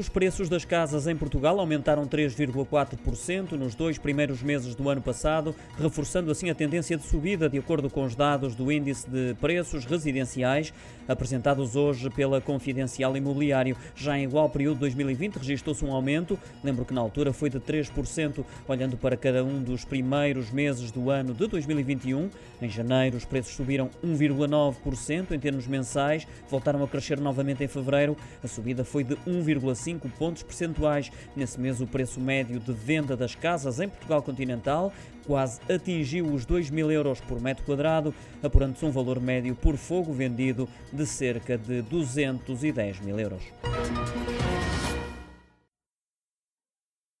Os preços das casas em Portugal aumentaram 3,4% nos dois primeiros meses do ano passado, reforçando assim a tendência de subida, de acordo com os dados do Índice de Preços Residenciais, apresentados hoje pela Confidencial Imobiliário. Já em igual período de 2020 registrou-se um aumento, lembro que na altura foi de 3%, olhando para cada um dos primeiros meses do ano de 2021. Em janeiro, os preços subiram 1,9% em termos mensais, voltaram a crescer novamente em fevereiro. A subida foi de 1,5%. 5 pontos percentuais. Nesse mês, o preço médio de venda das casas em Portugal continental quase atingiu os 2 mil euros por metro quadrado, apurando-se um valor médio por fogo vendido de cerca de 210 mil euros.